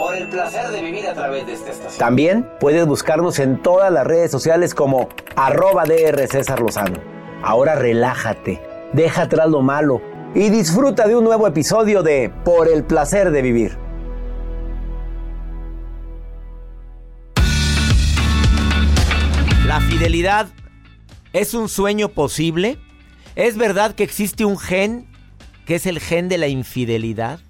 Por el placer de vivir a través de esta estación. También puedes buscarnos en todas las redes sociales como arroba DR César Lozano. Ahora relájate, deja atrás lo malo y disfruta de un nuevo episodio de Por el placer de vivir. La fidelidad es un sueño posible. ¿Es verdad que existe un gen que es el gen de la infidelidad?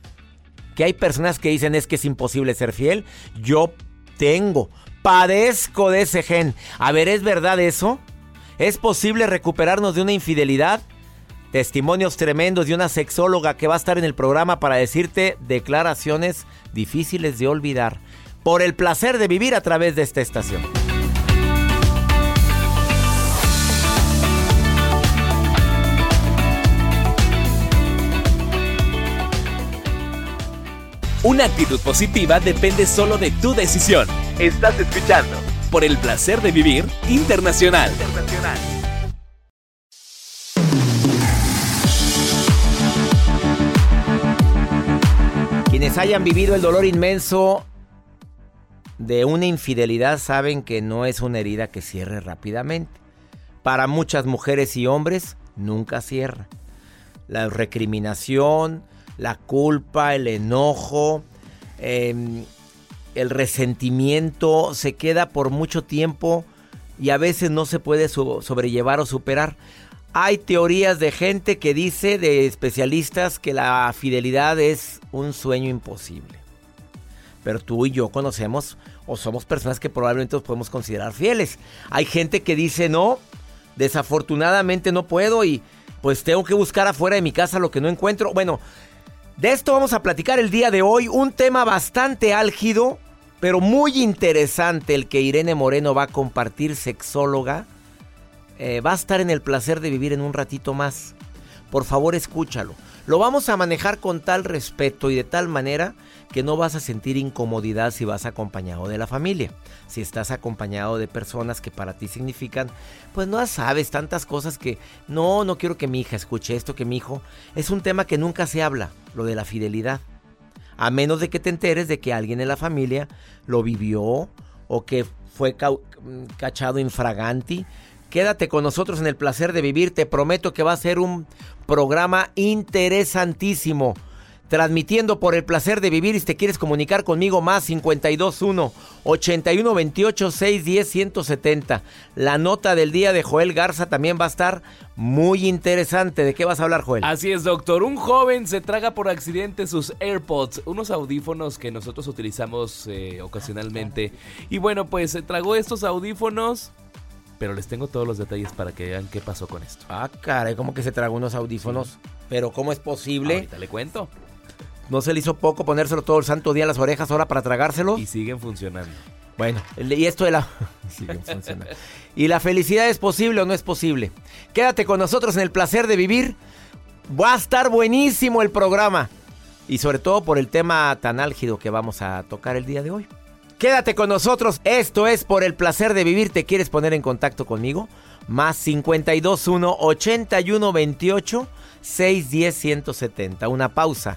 Que hay personas que dicen es que es imposible ser fiel. Yo tengo, padezco de ese gen. A ver, ¿es verdad eso? ¿Es posible recuperarnos de una infidelidad? Testimonios tremendos de una sexóloga que va a estar en el programa para decirte declaraciones difíciles de olvidar. Por el placer de vivir a través de esta estación. Una actitud positiva depende solo de tu decisión. Estás escuchando por el placer de vivir internacional. Quienes hayan vivido el dolor inmenso de una infidelidad saben que no es una herida que cierre rápidamente. Para muchas mujeres y hombres nunca cierra. La recriminación, la culpa, el enojo, em, el resentimiento se queda por mucho tiempo y a veces no se puede sobrellevar o superar. Hay teorías de gente que dice, de especialistas, que la fidelidad es un sueño imposible. Pero tú y yo conocemos o somos personas que probablemente nos podemos considerar fieles. Hay gente que dice, no, desafortunadamente no puedo y pues tengo que buscar afuera de mi casa lo que no encuentro. Bueno, de esto vamos a platicar el día de hoy, un tema bastante álgido, pero muy interesante el que Irene Moreno va a compartir, sexóloga. Eh, va a estar en el placer de vivir en un ratito más. Por favor, escúchalo. Lo vamos a manejar con tal respeto y de tal manera que no vas a sentir incomodidad si vas acompañado de la familia. Si estás acompañado de personas que para ti significan, pues no sabes tantas cosas que no, no quiero que mi hija escuche esto, que mi hijo. Es un tema que nunca se habla, lo de la fidelidad. A menos de que te enteres de que alguien en la familia lo vivió o que fue cachado infraganti Quédate con nosotros en el placer de vivir. Te prometo que va a ser un programa interesantísimo. Transmitiendo por el placer de vivir. Y si te quieres comunicar conmigo, más 521 8128 610 170. La nota del día de Joel Garza también va a estar muy interesante. ¿De qué vas a hablar, Joel? Así es, doctor. Un joven se traga por accidente sus AirPods, unos audífonos que nosotros utilizamos eh, ocasionalmente. Y bueno, pues se tragó estos audífonos pero les tengo todos los detalles para que vean qué pasó con esto. Ah, caray, ¿cómo que se tragó unos audífonos? Pero ¿cómo es posible? Ahorita le cuento. ¿No se le hizo poco ponérselo todo el santo día a las orejas ahora para tragárselo? Y siguen funcionando. Bueno, y esto de la... siguen funcionando. ¿Y la felicidad es posible o no es posible? Quédate con nosotros en el placer de vivir. Va a estar buenísimo el programa. Y sobre todo por el tema tan álgido que vamos a tocar el día de hoy. Quédate con nosotros. Esto es por el placer de vivir. ¿Te quieres poner en contacto conmigo? Más 521 81 28 610 170. Una pausa.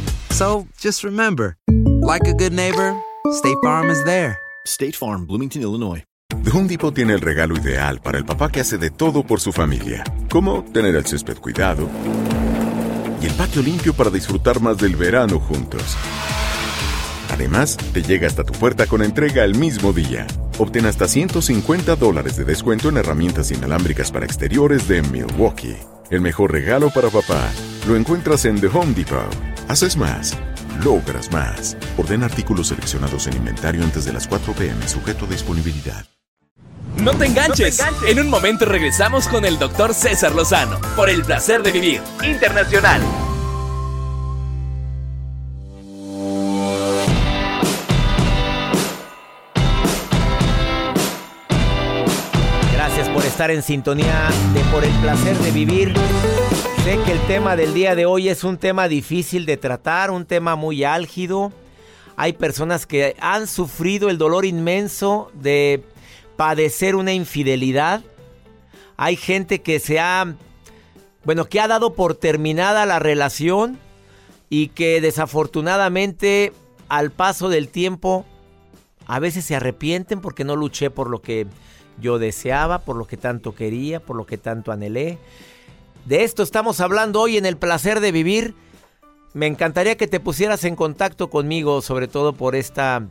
So just remember, like a good neighbor, State Farm is there. State Farm, Bloomington, Illinois. The Home Depot tiene el regalo ideal para el papá que hace de todo por su familia, como tener el césped cuidado y el patio limpio para disfrutar más del verano juntos. Además, te llega hasta tu puerta con entrega el mismo día. Obtén hasta 150 dólares de descuento en herramientas inalámbricas para exteriores de Milwaukee. El mejor regalo para papá lo encuentras en The Home Depot. Haces más, logras más. Orden artículos seleccionados en inventario antes de las 4 pm, sujeto a disponibilidad. No te enganches. En un momento regresamos con el doctor César Lozano por el placer de vivir internacional. Gracias por estar en sintonía de Por el placer de vivir. Sé que el tema del día de hoy es un tema difícil de tratar, un tema muy álgido. Hay personas que han sufrido el dolor inmenso de padecer una infidelidad. Hay gente que se ha, bueno, que ha dado por terminada la relación y que desafortunadamente al paso del tiempo a veces se arrepienten porque no luché por lo que yo deseaba, por lo que tanto quería, por lo que tanto anhelé. De esto estamos hablando hoy en el placer de vivir. Me encantaría que te pusieras en contacto conmigo, sobre todo por esta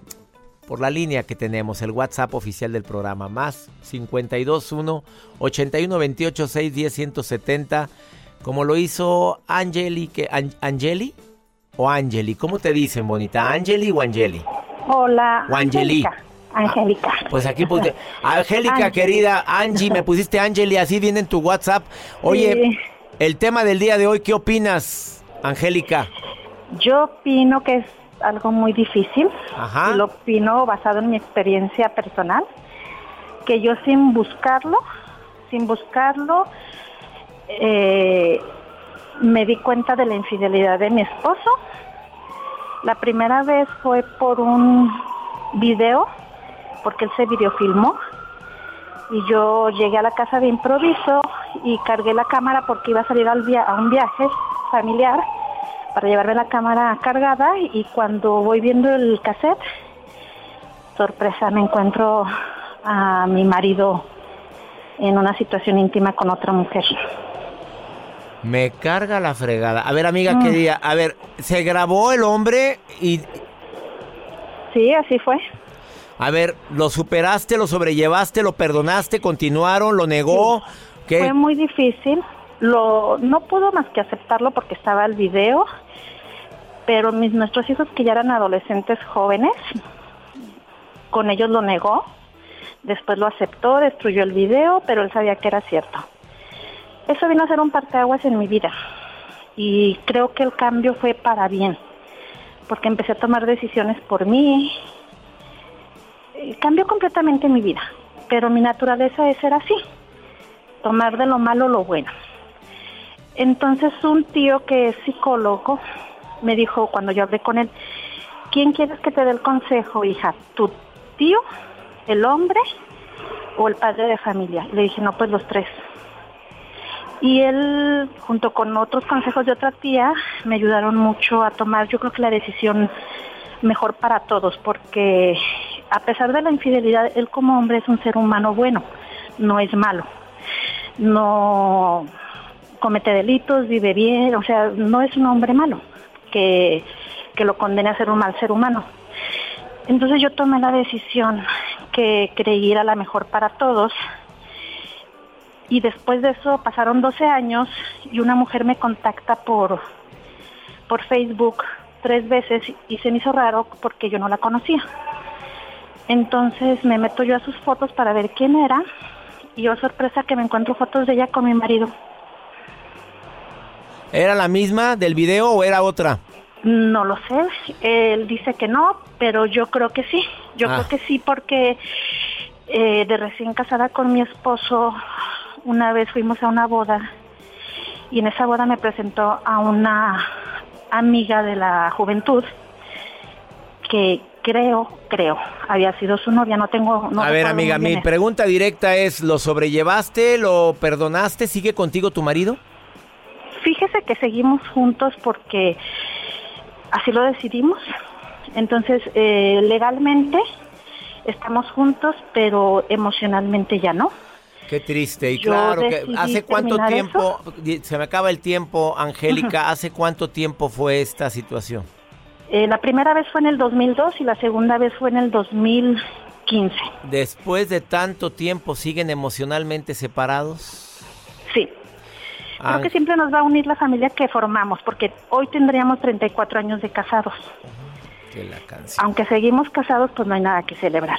por la línea que tenemos, el WhatsApp oficial del programa, más 521 8128 610 170, como lo hizo Angeli, que An- Angeli o Angeli, ¿cómo te dicen, bonita? ¿Angeli o Angeli? Hola. O. Angélica. Pues aquí puse, Angélica querida, Angie, me pusiste Angeli, así viene en tu WhatsApp. Oye, Sí. el tema del día de hoy, ¿qué opinas, Angélica? Yo opino que es algo muy difícil. Ajá. Lo opino basado en mi experiencia personal. Que yo sin buscarlo, sin buscarlo, eh, me di cuenta de la infidelidad de mi esposo. La primera vez fue por un video, porque él se videofilmó. Y yo llegué a la casa de improviso y cargué la cámara porque iba a salir al via- a un viaje familiar para llevarme la cámara cargada y cuando voy viendo el cassette, sorpresa, me encuentro a mi marido en una situación íntima con otra mujer. Me carga la fregada. A ver, amiga Mm. querida, a ver, se grabó el hombre y, Sí, así fue. A ver, ¿lo superaste, lo sobrellevaste, lo perdonaste, continuaron, lo negó? ¿Qué? Fue muy difícil. Lo, no pudo más que aceptarlo porque estaba el video, pero mis nuestros hijos que ya eran adolescentes jóvenes, con ellos lo negó. Después lo aceptó, destruyó el video, pero él sabía que era cierto. Eso vino a ser un parteaguas en mi vida. y creo que el cambio fue para bien, porque empecé a tomar decisiones por mí. Eh, Cambió completamente mi vida, pero mi naturaleza es ser así, tomar de lo malo lo bueno. Entonces un tío que es psicólogo me dijo cuando yo hablé con él, ¿quién quieres que te dé el consejo, hija? ¿Tu tío, el hombre o el padre de familia? Le dije, no, pues los tres. Y él, junto con otros consejos de otra tía, me ayudaron mucho a tomar, yo creo que la decisión mejor para todos, porque a pesar de la infidelidad, él como hombre es un ser humano bueno, no es malo. No comete delitos, vive bien, o sea, no es un hombre malo que, que lo condene a ser un mal ser humano. Entonces yo tomé la decisión que creí era la mejor para todos y después de eso pasaron 12 años y una mujer me contacta por, por Facebook tres veces y se me hizo raro porque yo no la conocía. Entonces me meto yo a sus fotos para ver quién era y yo sorpresa que me encuentro fotos de ella con mi marido. ¿Era la misma del video o era otra? No lo sé, él dice que no, pero yo creo que sí, yo Ah. creo que sí porque eh, de recién casada con mi esposo, una vez fuimos a una boda y en esa boda me presentó a una amiga de la juventud que creo, creo, había sido su novia, no tengo... No a ver, amiga, mi pregunta directa es, ¿lo sobrellevaste? ¿Lo perdonaste? ¿Sigue contigo tu marido? Fíjese que seguimos juntos porque así lo decidimos. Entonces, eh, legalmente estamos juntos, pero emocionalmente ya no. Qué triste. Y Yo claro, que ¿hace cuánto tiempo? Se me acaba el tiempo, Angélica. ¿Hace cuánto tiempo fue esta situación? Eh, la primera vez fue en el 2002 y la segunda vez fue en el 2015. Después de tanto tiempo, ¿siguen emocionalmente separados? Sí. Ah, Creo que siempre nos va a unir la familia que formamos, porque hoy tendríamos 34 años de casados. que la canción. Aunque seguimos casados, pues no hay nada que celebrar.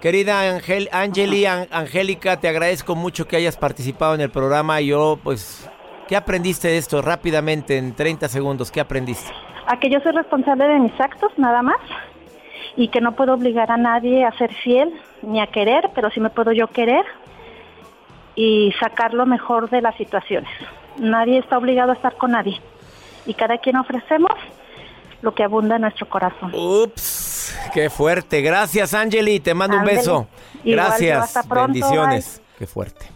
Querida Angel, Angeli, An- Angélica, te agradezco mucho que hayas participado en el programa. Yo, pues, ¿qué aprendiste de esto rápidamente en 30 segundos? ¿Qué aprendiste? A que yo soy responsable de mis actos, nada más, y que no puedo obligar a nadie a ser fiel ni a querer, pero sí me puedo yo querer y sacar lo mejor de las situaciones. Nadie está obligado a estar con nadie y cada quien ofrecemos lo que abunda en nuestro corazón. Ups, qué fuerte. Gracias, Angeli. Te mando un beso. Gracias. hasta pronto, Bendiciones. Qué fuerte.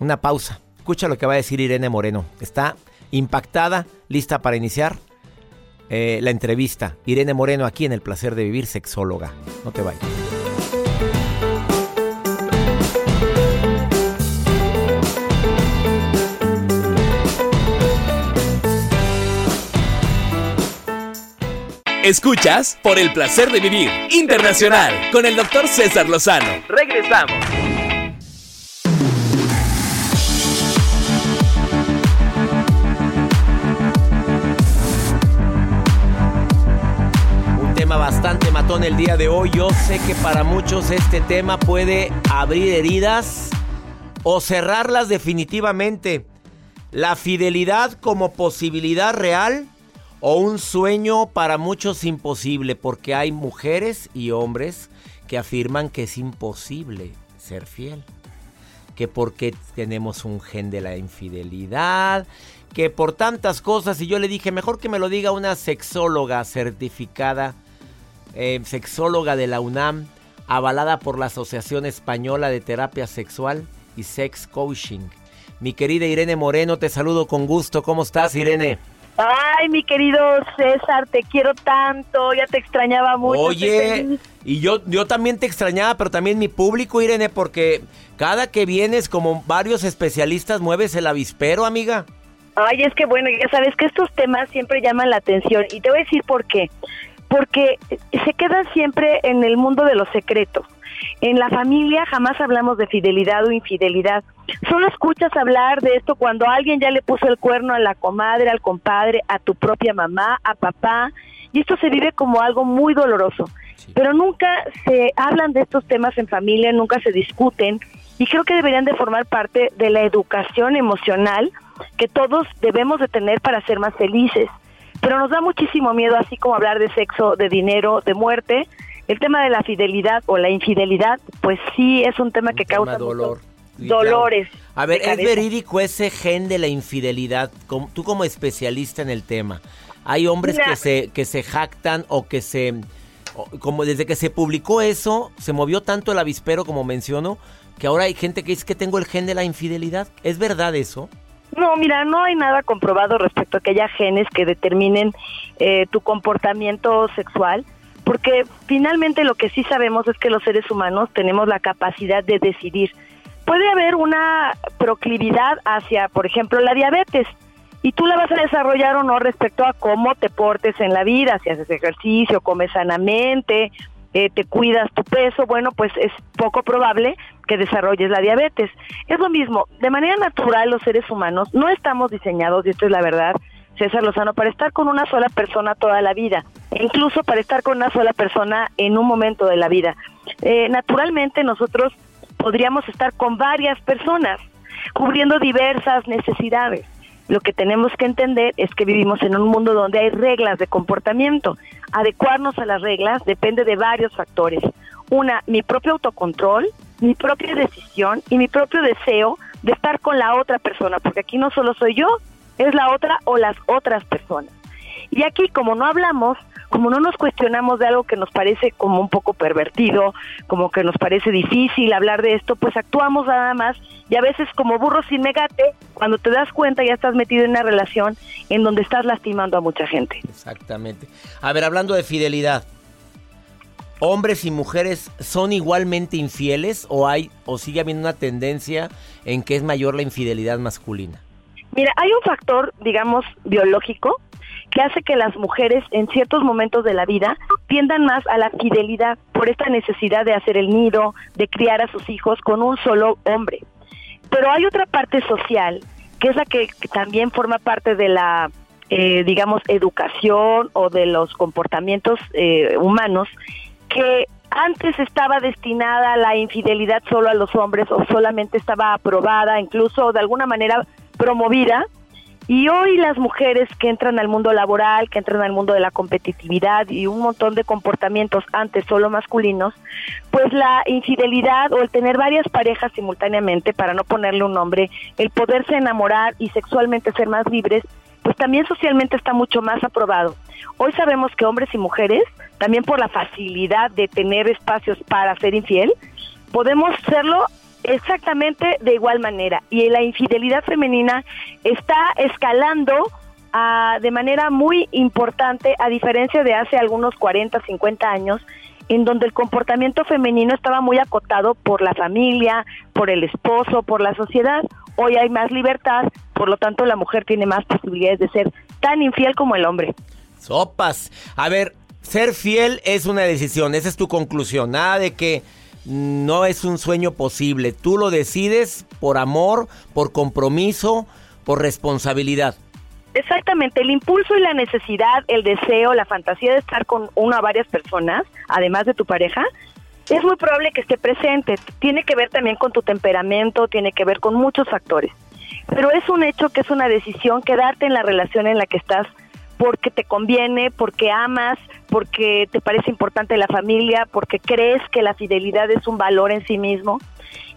Una pausa. Escucha lo que va a decir Irene Moreno. Está impactada, lista para iniciar eh, la entrevista. Irene Moreno aquí en El Placer de Vivir, sexóloga. No te vayas. Escuchas por el placer de vivir internacional con el doctor César Lozano. Regresamos. Bastante matón el día de hoy. Yo sé que para muchos este tema puede abrir heridas o cerrarlas definitivamente. La fidelidad como posibilidad real o un sueño para muchos imposible, porque hay mujeres y hombres que afirman que es imposible ser fiel. Que porque tenemos un gen de la infidelidad, que por tantas cosas, y yo le dije, mejor que me lo diga una sexóloga certificada, eh, sexóloga de la UNAM, avalada por la Asociación Española de Terapia Sexual y Sex Coaching. Mi querida Irene Moreno, te saludo con gusto. ¿Cómo estás, Irene? Ay, mi querido César, te quiero tanto, ya te extrañaba mucho. Oye, y yo, yo también te extrañaba, pero también mi público, Irene, porque cada que vienes, como varios especialistas, mueves el avispero, amiga. Ay, es que bueno, ya sabes que estos temas siempre llaman la atención y te voy a decir por qué. Porque se quedan siempre en el mundo de los secretos. En la familia jamás hablamos de fidelidad o infidelidad. Solo escuchas hablar de esto cuando alguien ya le puso el cuerno a la comadre, al compadre, a tu propia mamá, a papá. Y esto se vive como algo muy doloroso. Pero nunca se hablan de estos temas en familia, nunca se discuten. Y creo que deberían de formar parte de la educación emocional que todos debemos de tener para ser más felices. Pero nos da muchísimo miedo, así como hablar de sexo, de dinero, de muerte. El tema de la fidelidad o la infidelidad, pues sí es un tema que causa dolor. dolores. A ver, ¿es verídico ese gen de la infidelidad? Como- tú como especialista en el tema, hay hombres que se, que se jactan o que se... Como desde que se publicó eso, se movió tanto el avispero, como menciono, que ahora hay gente que dice que tengo el gen de la infidelidad. ¿Es verdad eso? No, mira, no hay nada comprobado respecto a que haya genes que determinen eh, tu comportamiento sexual, porque finalmente lo que sí sabemos es que los seres humanos tenemos la capacidad de decidir. Puede haber una proclividad hacia, por ejemplo, la diabetes, y tú la vas a desarrollar o no respecto a cómo te portes en la vida, si haces ejercicio, comes sanamente, eh, te cuidas tu peso, bueno, pues es poco probable que desarrolles la diabetes. Es lo mismo, de manera natural los seres humanos no estamos diseñados, y esto es la verdad, César Lozano, para estar con una sola persona toda la vida, e incluso para estar con una sola persona en un momento de la vida. Eh, naturalmente nosotros podríamos estar con varias personas, cubriendo diversas necesidades. Lo que tenemos que entender es que vivimos en un mundo donde hay reglas de comportamiento. Adecuarnos a las reglas depende de varios factores. Una, mi propio autocontrol, mi propia decisión y mi propio deseo de estar con la otra persona, porque aquí no solo soy yo, es la otra o las otras personas. Y aquí, como no hablamos, como no nos cuestionamos de algo que nos parece como un poco pervertido, como que nos parece difícil hablar de esto, pues actuamos nada más y a veces como burro sin megate, cuando te das cuenta ya estás metido en una relación en donde estás lastimando a mucha gente. Exactamente. A ver, hablando de fidelidad, ¿hombres y mujeres son igualmente infieles o hay o sigue habiendo una tendencia en que es mayor la infidelidad masculina? Mira, hay un factor, digamos, biológico que hace que las mujeres en ciertos momentos de la vida tiendan más a la fidelidad por esta necesidad de hacer el nido, de criar a sus hijos con un solo hombre. Pero hay otra parte social, que es la que, también forma parte de la, eh, digamos, educación o de los comportamientos eh, humanos, que antes estaba destinada la infidelidad solo a los hombres o solamente estaba aprobada, incluso de alguna manera promovida. Y hoy las mujeres que entran al mundo laboral, que entran al mundo de la competitividad y un montón de comportamientos antes solo masculinos, pues la infidelidad o el tener varias parejas simultáneamente, para no ponerle un nombre, el poderse enamorar y sexualmente ser más libres, pues también socialmente está mucho más aprobado. Hoy sabemos que hombres y mujeres, también por la facilidad de tener espacios para ser infiel, podemos serlo exactamente de igual manera. Y la infidelidad femenina está escalando ah, de manera muy importante, a diferencia de hace algunos 40, 50 años, en donde el comportamiento femenino estaba muy acotado por la familia, por el esposo, por la sociedad. Hoy hay más libertad, por lo tanto la mujer tiene más posibilidades de ser tan infiel como el hombre. Sopas. A ver, ser fiel es una decisión, esa es tu conclusión. Nada de que no es un sueño posible. Tú lo decides por amor, por compromiso, por responsabilidad. Exactamente, el impulso y la necesidad, el deseo, la fantasía de estar con una o varias personas, además de tu pareja, es muy probable que esté presente. Tiene que ver también con tu temperamento, tiene que ver con muchos factores. Pero es un hecho que es una decisión quedarte en la relación en la que estás porque te conviene, porque amas, porque te parece importante la familia, porque crees que la fidelidad es un valor en sí mismo.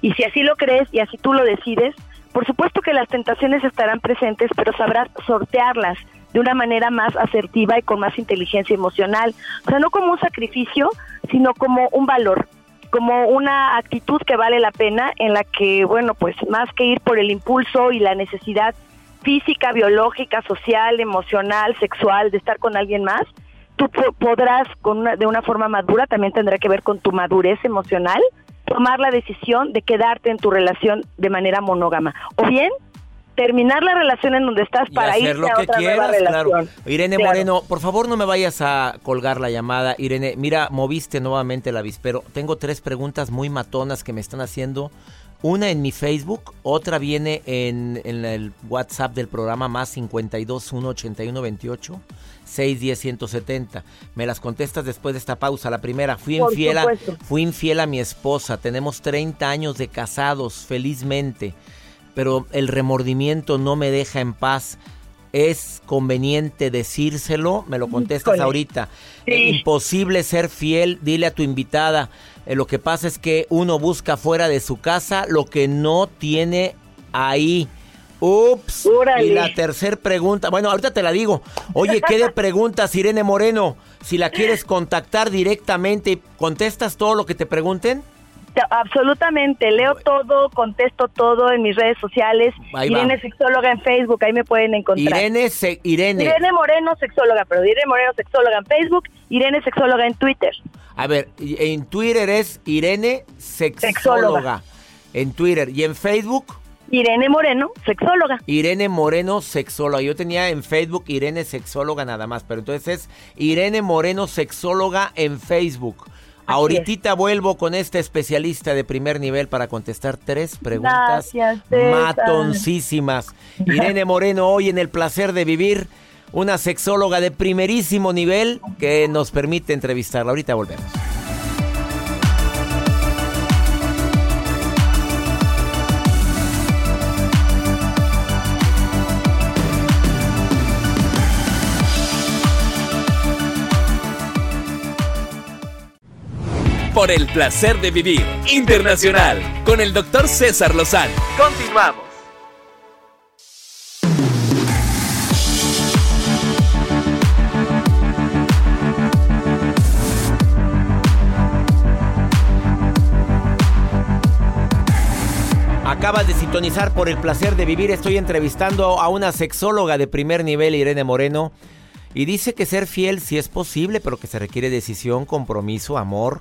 Y si así lo crees y así tú lo decides, por supuesto que las tentaciones estarán presentes, pero sabrás sortearlas de una manera más asertiva y con más inteligencia emocional. O sea, no como un sacrificio, sino como un valor, como una actitud que vale la pena en la que, bueno, pues más que ir por el impulso y la necesidad física, biológica, social, emocional, sexual de estar con alguien más, tú po- podrás con una- de una forma madura, también tendrá que ver con tu madurez emocional, tomar la decisión de quedarte en tu relación de manera monógama. O bien, terminar la relación en donde estás para hacer irte lo a que otra nueva quieras, claro. relación. Irene Claro. Moreno, por favor no me vayas a colgar la llamada. Irene, mira, moviste nuevamente el avispero. Tengo tres preguntas muy matonas que me están haciendo. Una en mi Facebook, otra viene en, en el WhatsApp del programa más 52 1 81 28 610 170. Me las contestas después de esta pausa. La primera, fui Por infiel, a, fui infiel a mi esposa. Tenemos 30 años de casados, felizmente. Pero el remordimiento no me deja en paz. ¿Es conveniente decírselo? Me lo contestas Híjole. ahorita. Sí. Eh, Imposible ser fiel, dile a tu invitada. Eh, lo que pasa es que uno busca fuera de su casa lo que no tiene ahí. Ups. Órale. Y la tercera pregunta, bueno, ahorita te la digo. Oye, ¿qué de preguntas, Irene Moreno? Si la quieres contactar directamente, ¿contestas todo lo que te pregunten? Absolutamente, leo todo, contesto todo en mis redes sociales. Ahí va. Irene Sexóloga en Facebook, ahí me pueden encontrar. Irene, se- Irene. Irene Moreno Sexóloga, pero Irene Moreno Sexóloga en Facebook, Irene Sexóloga en Twitter. A ver, en Twitter es Irene Sexóloga. Sexóloga. En Twitter. ¿Y en Facebook? Irene Moreno Sexóloga. Irene Moreno Sexóloga. Yo tenía en Facebook Irene Sexóloga nada más, pero entonces es Irene Moreno Sexóloga en Facebook. Ahorita vuelvo con este especialista de primer nivel para contestar tres preguntas Gracias, matoncísimas. Irene Moreno, hoy en el placer de vivir, una sexóloga de primerísimo nivel que nos permite entrevistarla. Ahorita volvemos. Por el placer de vivir internacional con el doctor César Lozano. Continuamos. Acabas de sintonizar por el placer de vivir. Estoy entrevistando a una sexóloga de primer nivel, Irene Moreno. Y dice que ser fiel sí es posible, pero que se requiere decisión, compromiso, amor.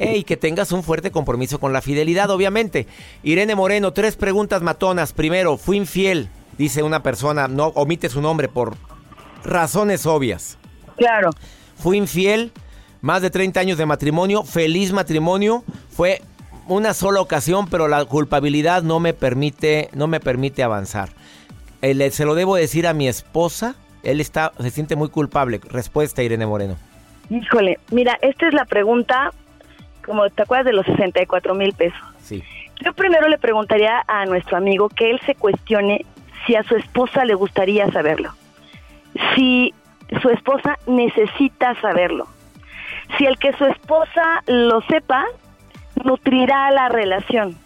Eh, y que tengas un fuerte compromiso con la fidelidad, obviamente. Irene Moreno, tres preguntas matonas. Primero, fui infiel, dice una persona, no omite su nombre por razones obvias. Claro. Fui infiel, más de 30 años de matrimonio, feliz matrimonio. Fue una sola ocasión, pero la culpabilidad no me permite, no me permite avanzar. Eh, se lo debo decir a mi esposa. Él está, se siente muy culpable. Respuesta, Irene Moreno. Híjole, mira, esta es la pregunta, como te acuerdas de los 64 mil pesos. Sí. Yo primero le preguntaría a nuestro amigo que él se cuestione si a su esposa le gustaría saberlo. Si su esposa necesita saberlo. Si el que su esposa lo sepa, nutrirá la relación.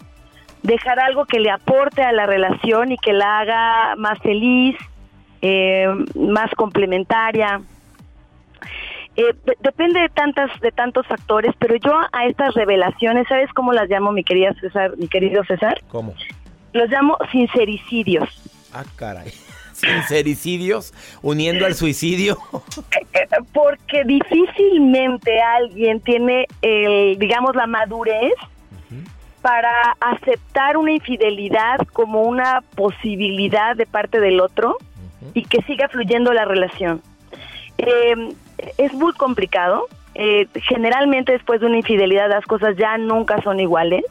Dejará algo que le aporte a la relación y que la haga más feliz, eh, más complementaria. Eh, de- depende de tantas de tantos factores, pero yo a estas revelaciones, ¿sabes cómo las llamo, mi querida César, mi querido César? ¿Cómo? Los llamo sincericidios. Ah, caray. Sincericidios, uniendo al suicidio. Eh, Porque difícilmente alguien tiene, el, digamos, la madurez para aceptar una infidelidad como una posibilidad de parte del otro y que siga fluyendo la relación. Eh, es muy complicado. Eh, generalmente después de una infidelidad las cosas ya nunca son iguales.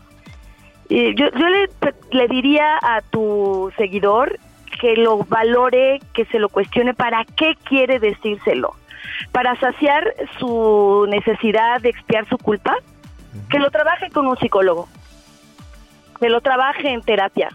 Eh, yo yo le, le diría a tu seguidor que lo valore, que se lo cuestione para qué quiere decírselo. Para saciar su necesidad de expiar su culpa, que lo trabaje con un psicólogo, que lo trabaje en terapia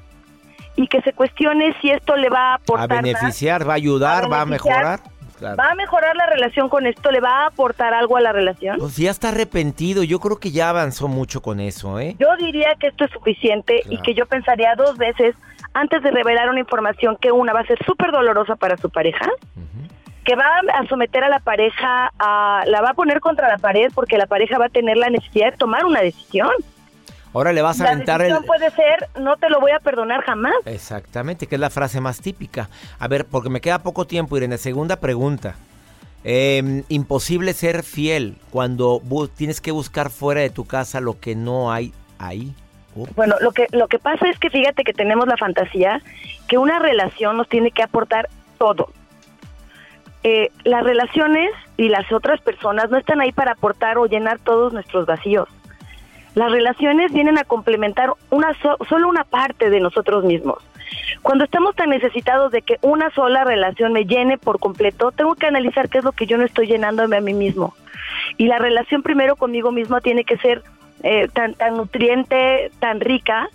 y que se cuestione si esto le va a A aportar más. beneficiar, va a ayudar, va a mejorar. Claro. ¿Va a mejorar la relación con esto? ¿Le va a aportar algo a la relación? Pues ya está arrepentido. Yo creo que ya avanzó mucho con eso, ¿eh? Yo diría que esto es suficiente y que yo pensaría dos veces antes de revelar una información que una va a ser súper dolorosa para su pareja, que va a someter a la pareja, a, la va a poner contra la pared porque la pareja va a tener la necesidad de tomar una decisión. Ahora le vas a La aventar el... puede ser, no te lo voy a perdonar jamás. Exactamente, que es la frase más típica. A ver, porque me queda poco tiempo, Irene. Segunda pregunta. Eh, imposible ser fiel cuando tienes que buscar fuera de tu casa lo que no hay ahí. Uh, Bueno, lo que lo que pasa es que fíjate que tenemos la fantasía que una relación nos tiene que aportar todo. Eh, las relaciones y las otras personas no están ahí para aportar o llenar todos nuestros vacíos. Las relaciones vienen a complementar una so- solo una parte de nosotros mismos. Cuando estamos tan necesitados de que una sola relación me llene por completo, tengo que analizar qué es lo que yo no estoy llenándome a mí mismo. Y la relación primero conmigo mismo tiene que ser eh, tan, tan nutriente, tan rica,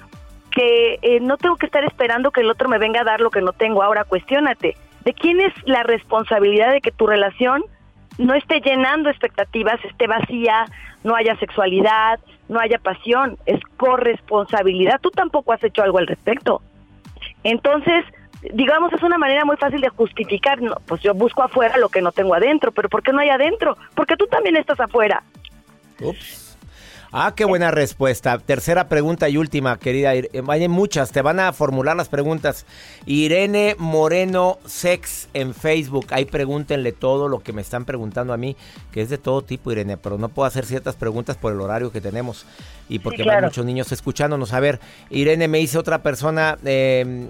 que eh, no tengo que estar esperando que el otro me venga a dar lo que no tengo. Ahora, cuestiónate, ¿de quién es la responsabilidad de que tu relación no esté llenando expectativas, esté vacía, no haya sexualidad, no haya pasión? Es corresponsabilidad. Tú tampoco has hecho algo al respecto. Entonces, digamos, es una manera muy fácil de justificar, no, pues yo busco afuera lo que no tengo adentro, pero ¿por qué no hay adentro? Porque tú también estás afuera. Ah, qué buena respuesta. Tercera pregunta y última, querida. Eh, Hay muchas, te van a formular las preguntas. Irene Moreno Sex en Facebook. Ahí pregúntenle todo lo que me están preguntando a mí, que es de todo tipo, Irene, pero no puedo hacer ciertas preguntas por el horario que tenemos y porque claro. muchos niños escuchándonos. A ver, Irene me dice otra persona, eh,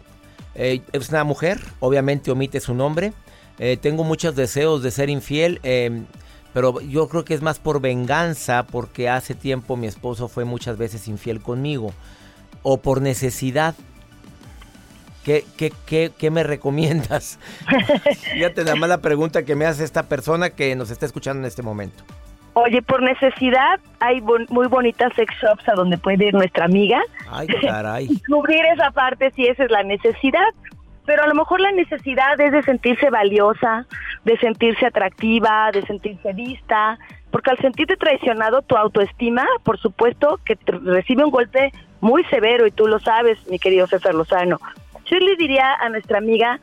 eh, es una mujer, obviamente omite su nombre. Eh, tengo muchos deseos de ser infiel. Pero yo creo que es más por venganza, porque hace tiempo mi esposo fue muchas veces infiel conmigo. O por necesidad. ¿Qué, qué, qué, qué me recomiendas? Fíjate nada más la pregunta que me hace esta persona que nos está escuchando en este momento. Oye, por necesidad hay bon- muy bonitas sex shops a donde puede ir nuestra amiga. Ay, caray. y cubrir esa parte si esa es la necesidad. Pero a lo mejor la necesidad es de sentirse valiosa, de sentirse atractiva, de sentirse vista, porque al sentirte traicionado, tu autoestima, por supuesto, que te recibe un golpe muy severo y tú lo sabes, mi querido César Lozano. Yo le diría a nuestra amiga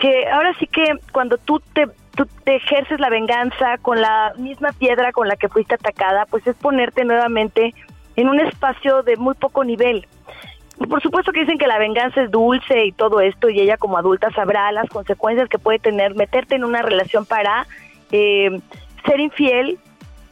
que ahora sí que cuando tú te, tú te ejerces la venganza con la misma piedra con la que fuiste atacada, pues es ponerte nuevamente en un espacio de muy poco nivel. Por supuesto que dicen que la venganza es dulce y todo esto, y ella como adulta sabrá las consecuencias que puede tener meterte en una relación para eh, ser infiel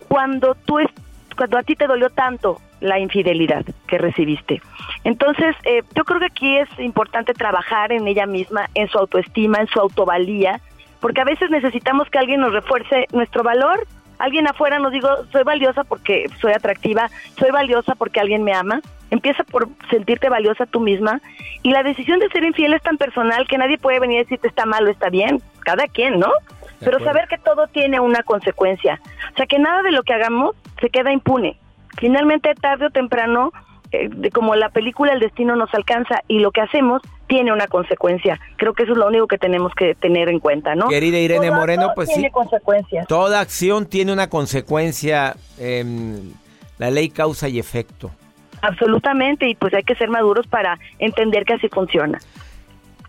cuando tú es, cuando a ti te dolió tanto la infidelidad que recibiste. Entonces, eh, yo creo que aquí es importante trabajar en ella misma, en su autoestima, en su autovalía, porque a veces necesitamos que alguien nos refuerce nuestro valor. Alguien afuera nos digo, soy valiosa porque soy atractiva, soy valiosa porque alguien me ama. Empieza por sentirte valiosa tú misma. Y la decisión de ser infiel es tan personal que nadie puede venir a decirte está mal o está bien. Cada quien, ¿no? Pero acuerdo. saber que todo tiene una consecuencia. O sea, que nada de lo que hagamos se queda impune. Finalmente, tarde o temprano, eh, de- como la película El Destino nos alcanza y lo que hacemos tiene una consecuencia. Creo que eso es lo único que tenemos que tener en cuenta, ¿no? Querida Irene Todo Moreno, pues tiene sí. consecuencias. Toda acción tiene una consecuencia. em, la ley causa y efecto. Absolutamente, y pues hay que ser maduros para entender que así funciona.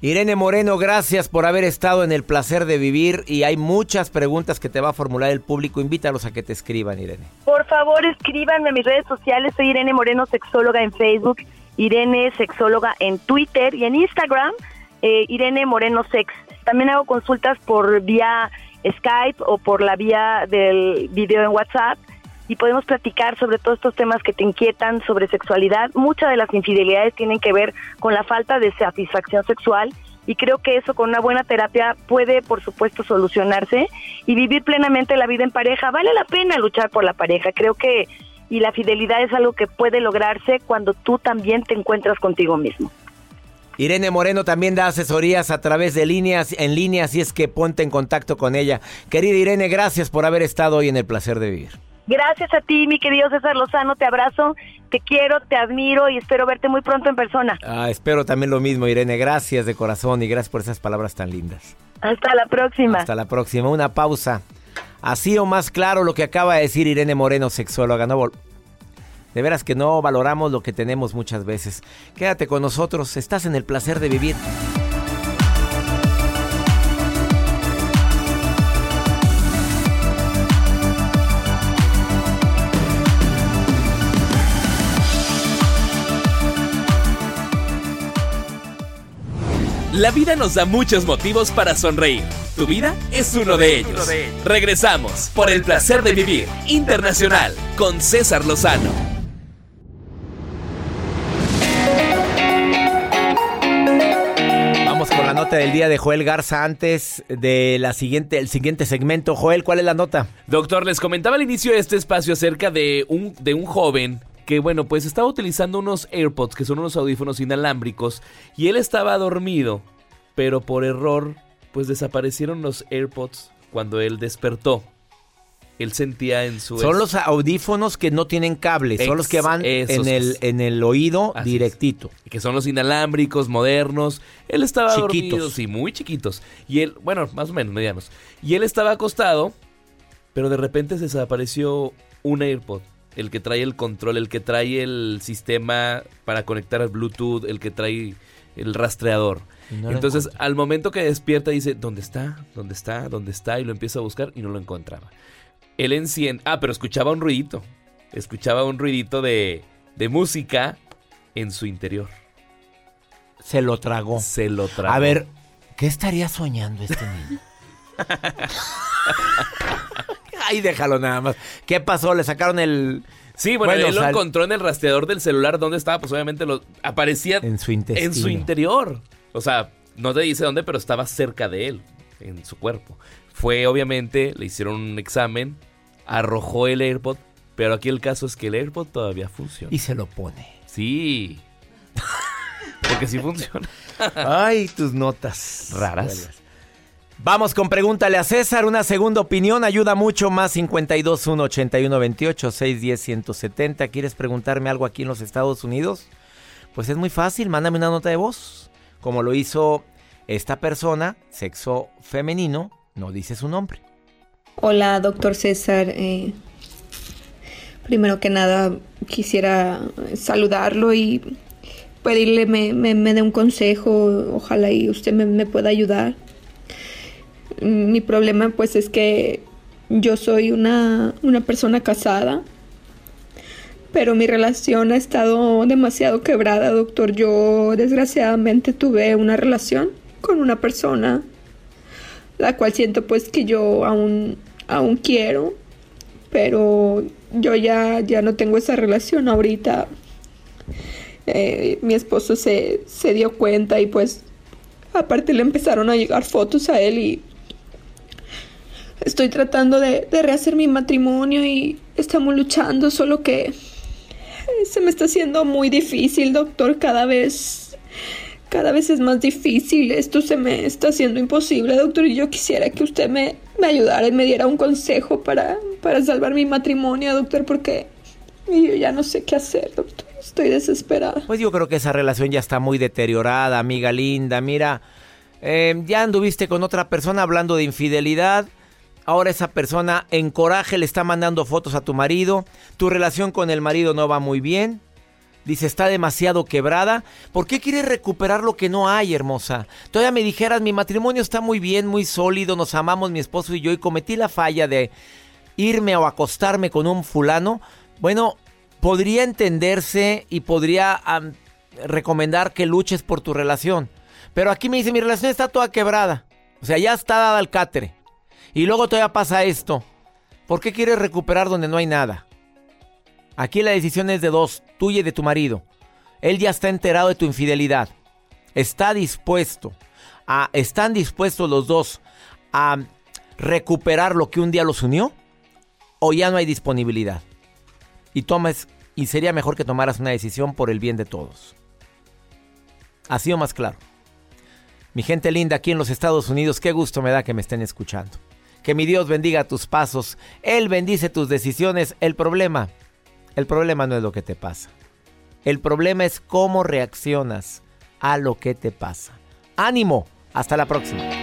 Irene Moreno, gracias por haber estado en el placer de vivir y hay muchas preguntas que te va a formular el público. Invítalos a que te escriban, Irene. Por favor, escríbanme a mis redes sociales. Soy Irene Moreno, sexóloga en Facebook, Irene Sexóloga en Twitter y en Instagram, eh, Irene Moreno Sex. También hago consultas por vía Skype o por la vía del video en WhatsApp y podemos platicar sobre todos estos temas que te inquietan sobre sexualidad. Muchas de las infidelidades tienen que ver con la falta de satisfacción sexual y creo que eso con una buena terapia puede, por supuesto, solucionarse y vivir plenamente la vida en pareja. Vale la pena luchar por la pareja. Creo que y la fidelidad es algo que puede lograrse cuando tú también te encuentras contigo mismo. Irene Moreno también da asesorías a través de líneas, en línea, así es que ponte en contacto con ella. Querida Irene, gracias por haber estado hoy en el placer de vivir. Gracias a ti, mi querido César Lozano, te abrazo, te quiero, te admiro y espero verte muy pronto en persona. Ah, espero también lo mismo, Irene. Gracias de corazón y gracias por esas palabras tan lindas. Hasta la próxima. Hasta la próxima. Una pausa. Así o más claro lo que acaba de decir Irene Moreno, sexóloga. No de veras que no valoramos lo que tenemos muchas veces. Quédate con nosotros. Estás en el placer de vivir. La vida nos da muchos motivos para sonreír. Tu vida es uno de ellos. Regresamos por el placer de vivir internacional con César Lozano. Vamos con la nota del día de Joel Garza antes de la siguiente, el siguiente segmento. Joel, ¿cuál es la nota? Doctor, les comentaba al inicio de este espacio acerca de un, de un joven que, bueno, pues estaba utilizando unos AirPods, que son unos audífonos inalámbricos, y él estaba dormido, pero por error, pues desaparecieron los AirPods cuando él despertó. él sentía en su... Son los audífonos que no tienen cable, son los que van en el, en el oído directito. Que son los inalámbricos, modernos. Él estaba Chiquitos. dormido, sí, muy chiquitos. Y él, bueno, más o menos, medianos. Y él estaba acostado, pero de repente se desapareció un AirPod. El que trae el control, el que trae el sistema para conectar al Bluetooth, el que trae el rastreador. No Entonces, al momento que despierta, dice, ¿dónde está? ¿Dónde está? ¿Dónde está? Y lo empieza a buscar y no lo encontraba. Él enciende... Ah, pero escuchaba un ruidito. Escuchaba un ruidito de, de música en su interior. Se lo tragó. Se lo tragó. A ver, ¿qué estaría soñando este niño? Ay, déjalo nada más. ¿Qué pasó? ¿Le sacaron el...? Sí, bueno, él lo encontró en el rastreador del celular. ¿Dónde estaba? Pues obviamente lo aparecía En su intestino. en su interior. O sea, no te dice dónde, pero estaba cerca de él, en su cuerpo. Fue, obviamente, le hicieron un examen, arrojó el AirPod, pero aquí el caso es que el AirPod todavía funciona. Y se lo pone. Sí. Porque sí funciona. Ay, tus notas. Raras. Vamos con pregúntale a César. Una segunda opinión ayuda mucho. Más 52 1 81 28 610 170. ¿Quieres preguntarme algo aquí en los Estados Unidos? Pues es muy fácil. Mándame una nota de voz. Como lo hizo esta persona, sexo femenino, no dice su nombre. Hola, doctor César. Eh, primero que nada, quisiera saludarlo y pedirle me, me, me dé un consejo. Ojalá y usted me, me pueda ayudar. Mi problema pues es que yo soy una, una persona casada, pero mi relación ha estado demasiado quebrada, doctor. Yo desgraciadamente tuve una relación con una persona la cual siento pues que yo aún, aún quiero, pero yo ya, ya no tengo esa relación ahorita. Eh, mi esposo se, se dio cuenta y pues aparte le empezaron a llegar fotos a él y estoy tratando de, de rehacer mi matrimonio y estamos luchando, solo que eh, se me está haciendo muy difícil, doctor, cada vez cada vez es más difícil, esto se me está haciendo imposible, doctor, y yo quisiera que usted me, me ayudara y me diera un consejo para, para salvar mi matrimonio, doctor, porque yo ya no sé qué hacer, doctor, estoy desesperada. Pues yo creo que esa relación ya está muy deteriorada, amiga linda. Mira, eh, ya anduviste con otra persona hablando de infidelidad. Ahora esa persona en coraje le está mandando fotos a tu marido. Tu relación con el marido no va muy bien. Dice, está demasiado quebrada. ¿Por qué quieres recuperar lo que no hay, hermosa? Todavía me dijeras, mi matrimonio está muy bien, muy sólido, nos amamos mi esposo y yo y cometí la falla de irme o acostarme con un fulano. Bueno, podría entenderse y podría recomendar que luches por tu relación. Pero aquí me dice, mi relación está toda quebrada. O sea, ya está dada al cátere. Y luego todavía pasa esto. ¿Por qué quieres recuperar donde no hay nada? Aquí la decisión es de dos, tuya y de tu marido. Él ya está enterado de tu infidelidad. Está dispuesto a, están dispuestos los dos a recuperar lo que un día los unió o ya no hay disponibilidad. Y tomes y sería mejor que tomaras una decisión por el bien de todos. Así o más claro. Mi gente linda aquí en los Estados Unidos, qué gusto me da que me estén escuchando. Que mi Dios bendiga tus pasos, Él bendice tus decisiones. El problema, el problema no es lo que te pasa. El problema es cómo reaccionas a lo que te pasa. Ánimo, hasta la próxima.